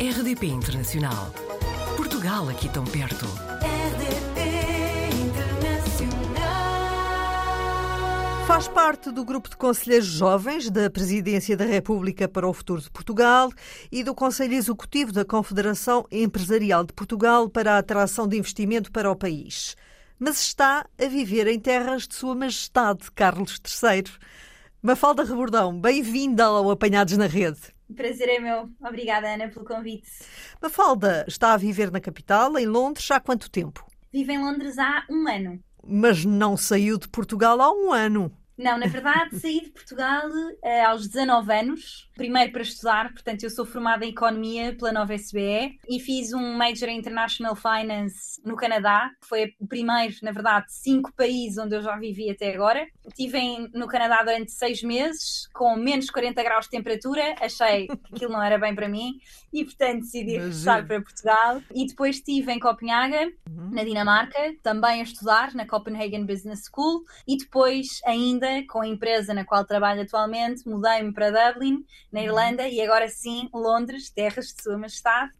RDP Internacional. Portugal aqui tão perto. RDP Internacional. Faz parte do grupo de conselheiros jovens da Presidência da República para o Futuro de Portugal e do Conselho Executivo da Confederação Empresarial de Portugal para a atração de investimento para o país. Mas está a viver em terras de Sua Majestade Carlos III. Mafalda Rebordão, bem-vinda ao Apanhados na Rede. O prazer é meu. Obrigada, Ana, pelo convite. Mafalda está a viver na capital, em Londres, há quanto tempo? Vivo em Londres há um ano. Mas não saiu de Portugal há um ano. Não, na verdade, saí de Portugal uh, aos 19 anos, primeiro para estudar, portanto, eu sou formada em Economia pela Nova SBE e fiz um Major em International Finance no Canadá, que foi o primeiro, na verdade, cinco países onde eu já vivi até agora. Estive em, no Canadá durante seis meses, com menos 40 graus de temperatura, achei que aquilo não era bem para mim e, portanto, decidi regressar para Portugal. E depois estive em Copenhaga, uhum. na Dinamarca, também a estudar na Copenhagen Business School e depois ainda com a empresa na qual trabalho atualmente, mudei-me para Dublin, na Irlanda, e agora sim, Londres, terras de Sua Majestade.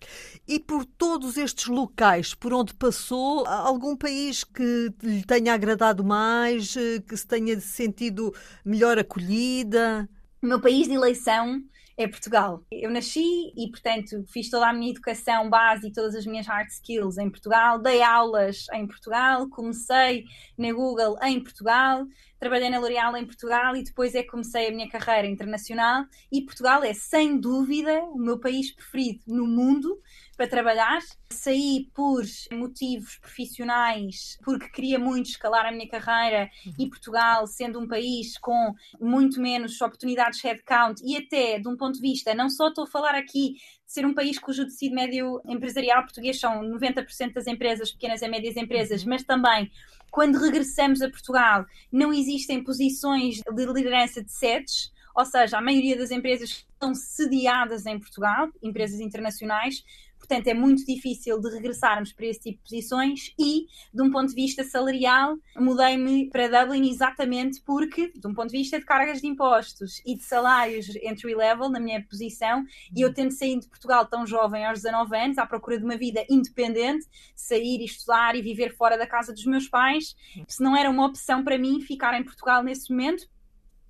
E por todos estes locais por onde passou, algum país que lhe tenha agradado mais, eh, que se tenha sentido melhor acolhida? O meu país de eleição é Portugal. Eu nasci e, portanto, fiz toda a minha educação base e todas as minhas hard skills em Portugal, dei aulas em Portugal, comecei na Google em Portugal, trabalhei na L'Oréal em Portugal e depois é que comecei a minha carreira internacional. E Portugal é, sem dúvida, o meu país preferido no mundo para trabalhar. Saí por motivos profissionais, porque queria muito escalar a minha carreira e Portugal, sendo um país com muito menos oportunidades headcount e até de um ponto de vista, não só estou a falar aqui ser um país cujo tecido médio empresarial português são 90% das empresas, pequenas e médias empresas, mas também quando regressamos a Portugal, não existem posições de liderança de sedes, ou seja, a maioria das empresas estão sediadas em Portugal, empresas internacionais, portanto é muito difícil de regressarmos para esse tipo de posições e, de um ponto de vista salarial, mudei-me para Dublin exatamente porque, de um ponto de vista de cargas de impostos e de salários entry level na minha posição, e eu tendo saído de Portugal tão jovem aos 19 anos, à procura de uma vida independente, sair e estudar e viver fora da casa dos meus pais, se não era uma opção para mim ficar em Portugal nesse momento,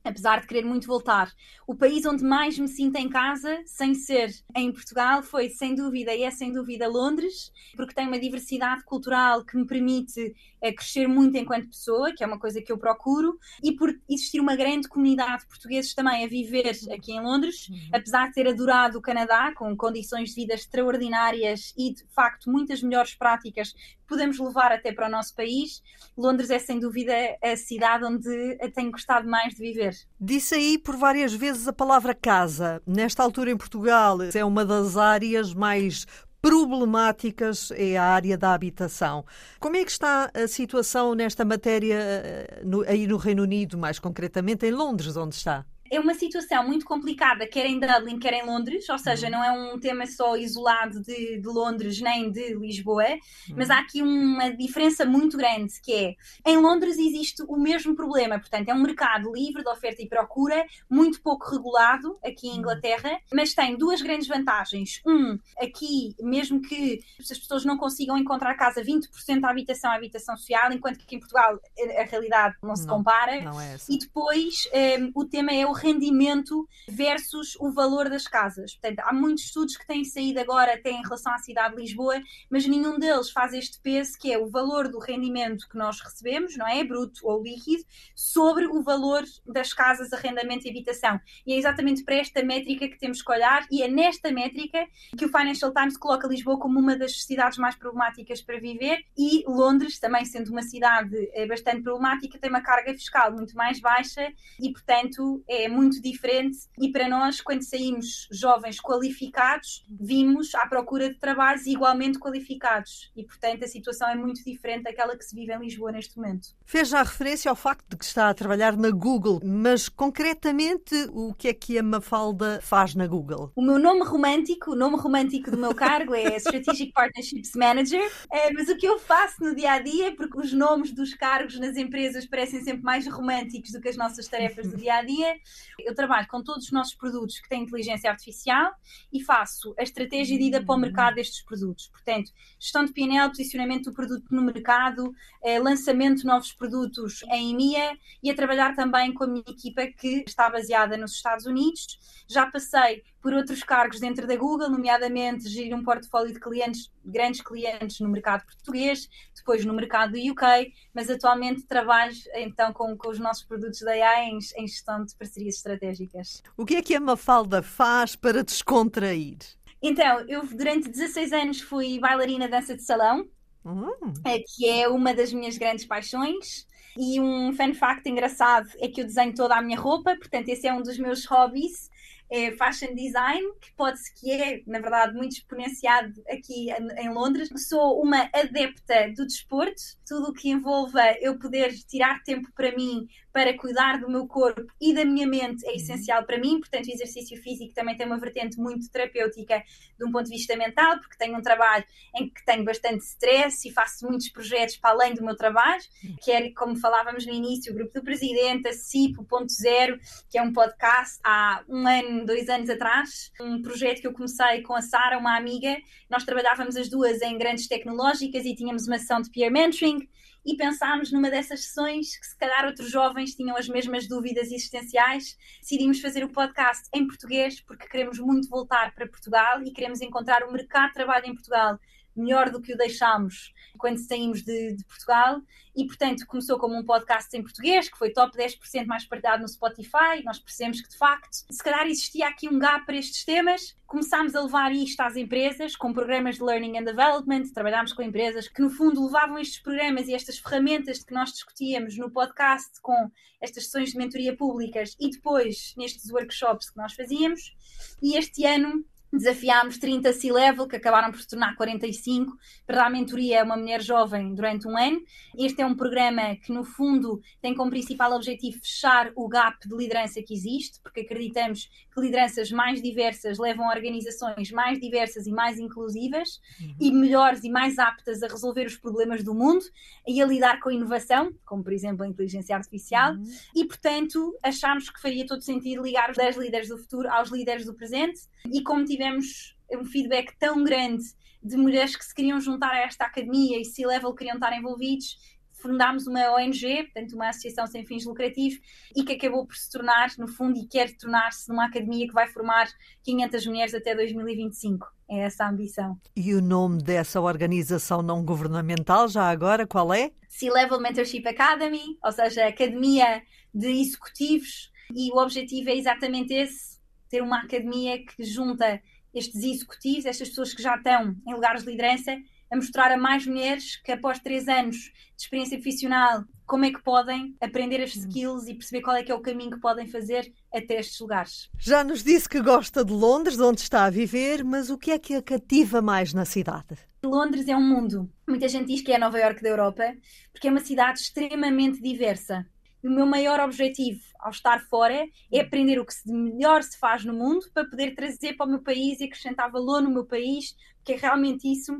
apesar de querer muito voltar. O país onde mais me sinto em casa, sem ser em Portugal, foi sem dúvida e é sem dúvida Londres, porque tem uma diversidade cultural que me permite é, crescer muito enquanto pessoa, que é uma coisa que eu procuro, e por existir uma grande comunidade de portugueses também a viver aqui em Londres, uhum. apesar de ter adorado o Canadá, com condições de vida extraordinárias e de facto muitas melhores práticas que podemos levar até para o nosso país, Londres é sem dúvida a cidade onde tenho gostado mais de viver. Disse aí por várias vezes a palavra casa. Nesta altura em Portugal é uma das áreas mais problemáticas é a área da habitação. Como é que está a situação nesta matéria eh, no, aí no Reino Unido, mais concretamente em Londres, onde está? É uma situação muito complicada, quer em Dublin, quer em Londres, ou seja, uhum. não é um tema só isolado de, de Londres nem de Lisboa, uhum. mas há aqui uma diferença muito grande, que é, em Londres existe o mesmo problema, portanto, é um mercado livre de oferta e procura, muito pouco regulado aqui em uhum. Inglaterra, mas tem duas grandes vantagens. Um, aqui, mesmo que as pessoas não consigam encontrar casa 20% da habitação é habitação social, enquanto que em Portugal a, a realidade não, não se compara. Não é e depois, um, eh, o tema é o rendimento versus o valor das casas. Portanto, há muitos estudos que têm saído agora até em relação à cidade de Lisboa, mas nenhum deles faz este peso que é o valor do rendimento que nós recebemos, não é? Bruto ou líquido, sobre o valor das casas, arrendamento e habitação. E é exatamente para esta métrica que temos que olhar e é nesta métrica que o Financial Times coloca Lisboa como uma das cidades mais problemáticas para viver e Londres, também sendo uma cidade eh, bastante problemática, tem uma carga fiscal muito mais baixa e, portanto, é muito diferente e para nós, quando saímos jovens qualificados, vimos à procura de trabalhos igualmente qualificados e, portanto, a situação é muito diferente daquela que se vive em Lisboa neste momento. Fez já referência ao facto de que está a trabalhar na Google, mas concretamente o que é que a Mafalda faz na Google? O meu nome romântico, o nome romântico do meu cargo é Strategic Partnerships Manager, é, mas o que eu faço no dia a dia, porque os nomes dos cargos nas empresas parecem sempre mais românticos do que as nossas tarefas do dia a dia, Eu trabalho com todos os nossos produtos que têm inteligência artificial e faço a estratégia de ida para o mercado destes produtos. Portanto, gestão de PNL, posicionamento do produto no mercado, eh, lançamento de novos produtos em EMEA e a trabalhar também com a minha equipa que está baseada nos Estados Unidos. Já passei por outros cargos dentro da Google, nomeadamente gerir um portfólio de clientes, grandes clientes no mercado português, depois no mercado do UK, mas atualmente trabalho então com, com os nossos produtos da AI em, em gestão de parcerias estratégicas. O que é que a Mafalda faz para descontrair? Então, eu durante 16 anos fui bailarina dança de salão, Hum, eh, que é uma das minhas grandes paixões. E um fun fact engraçado é que eu desenho toda a minha roupa, portanto, esse é um dos meus hobbies. É fashion design, que pode-se que é, na verdade, muito exponenciado aqui em Londres. Sou uma adepta do desporto, tudo o que envolva eu poder tirar tempo para mim, para cuidar do meu corpo e da minha mente é essencial para mim. Portanto, o exercício físico também tem uma vertente muito terapêutica de um ponto de vista mental, porque tenho um trabalho em que tenho bastante stress e faço muitos projetos para além do meu trabalho, que é, como falávamos no início, o Grupo do Presidente, a CIP, o Ponto Zero, que é um podcast há um ano, dois anos atrás, um projeto que eu comecei com a Sara, uma amiga. Nós trabalhávamos as duas em grandes tecnológicas e tínhamos uma sessão de peer mentoring e pensámos numa dessas sessões que se calhar outros jovens tinham as mesmas dúvidas existenciais. Decidimos fazer o podcast em português porque queremos muito voltar para Portugal e queremos encontrar o mercado de trabalho em Portugal melhor do que o deixámos quando saímos de, de, Portugal e, portanto, começou como um podcast em português, que foi top 10% mais partilhado no Spotify. Nós percebemos que, de facto, se calhar existia aqui um gap para estes temas. Começámos a levar isto às empresas, com programas de Learning and Development. Trabalhámos com empresas que, no fundo, levavam estes programas e estas ferramentas de que nós discutíamos no podcast, com estas sessões de mentoria públicas e depois nestes workshops que nós fazíamos. E este ano desafiámos 30 C-Level, que acabaram por se tornar 45, para dar mentoria a uma mulher jovem durante um ano. Este é um programa que, no fundo, tem como principal objetivo fechar o gap de liderança que existe, porque acreditamos que lideranças mais diversas levam a organizações mais diversas e mais inclusivas uhum. e melhores e mais aptas a resolver os problemas do mundo e a lidar com a inovação, como por exemplo a inteligência artificial, uhum. e portanto achámos que faria todo sentido ligar os 10 líderes do futuro aos líderes do presente e como tivemos um feedback tão grande de mulheres que se queriam juntar a esta academia e se level queriam estar envolvidos, fundámos uma ONG, portanto uma associação sem fins lucrativos, e que acabou por se tornar, no fundo, e quer tornar-se numa academia que vai formar 500 mulheres até 2025. É essa a ambição. E o nome dessa organização não governamental, já agora, qual é? C-Level Mentorship Academy, ou seja, Academia de Executivos, e o objetivo é exatamente esse, ter uma academia que junta estes executivos, estas pessoas que já estão em lugares de liderança, a mostrar a mais mulheres que após três anos de experiência profissional como é que podem aprender as skills e perceber qual é que é o caminho que podem fazer até estes lugares. Já nos disse que gosta de Londres, onde está a viver, mas o que é que a cativa mais na cidade? Londres é um mundo. Muita gente diz que é a Nova York da Europa, porque é uma cidade extremamente diversa. O meu maior objetivo ao estar fora é aprender o que de melhor se faz no mundo para poder trazer para o meu país e acrescentar valor no meu país, porque é realmente isso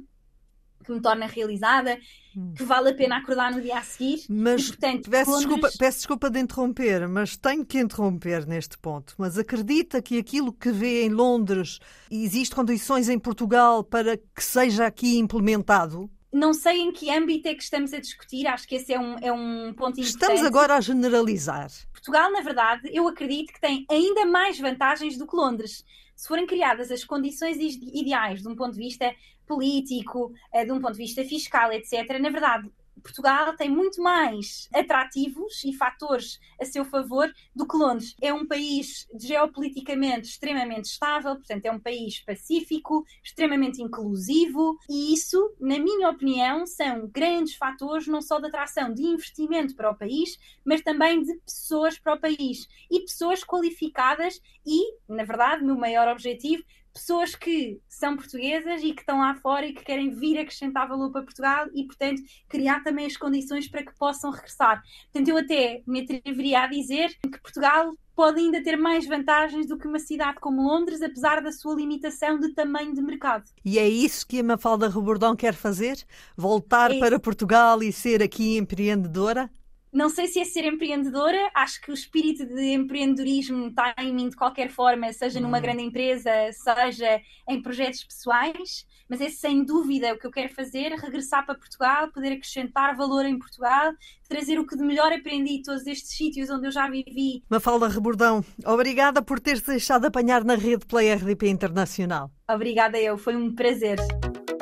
que me torna realizada, hum. que vale a pena acordar no dia a seguir. Mas e, portanto, peço, Londres... desculpa, peço desculpa de interromper, mas tenho que interromper neste ponto. Mas acredita que aquilo que vê em Londres existe condições em Portugal para que seja aqui implementado? Não sei em que âmbito é que estamos a discutir, acho que esse é um, é um ponto importante. Estamos agora a generalizar. Portugal, na verdade, eu acredito que tem ainda mais vantagens do que Londres. Se forem criadas as condições ideais de um ponto de vista político, eh, de um ponto de vista fiscal, etc., na verdade, Portugal tem muito mais atrativos e fatores a seu favor do que Londres. É um país geopoliticamente extremamente estável, portanto, é um país pacífico, extremamente inclusivo, e isso, na minha opinião, são grandes fatores não só de atração de investimento para o país, mas também de pessoas para o país e pessoas qualificadas e, na verdade, meu maior objetivo pessoas que são portuguesas e que estão lá fora e que querem vir acrescentar valor para Portugal e, portanto, criar também as condições para que possam regressar. Portanto, eu até me atreveria a dizer que Portugal pode ainda ter mais vantagens do que uma cidade como Londres, apesar da sua limitação de tamanho de mercado. E é isso que a Mafalda Rebordão quer fazer? Voltar é para Portugal e ser aqui empreendedora? Não sei se é ser empreendedora, acho que o espírito de empreendedorismo está em mim de qualquer forma, seja numa hum. grande empresa, seja em projetos pessoais, mas é sem dúvida o que eu quero fazer, regressar para Portugal, poder acrescentar valor em Portugal, trazer o que de melhor aprendi em todos estes sítios onde eu já vivi. Mafalda Rebordão, obrigada por teres deixado apanhar na rede pela RDP Internacional. Obrigada eu, foi um prazer.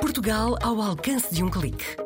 Portugal ao alcance de um clique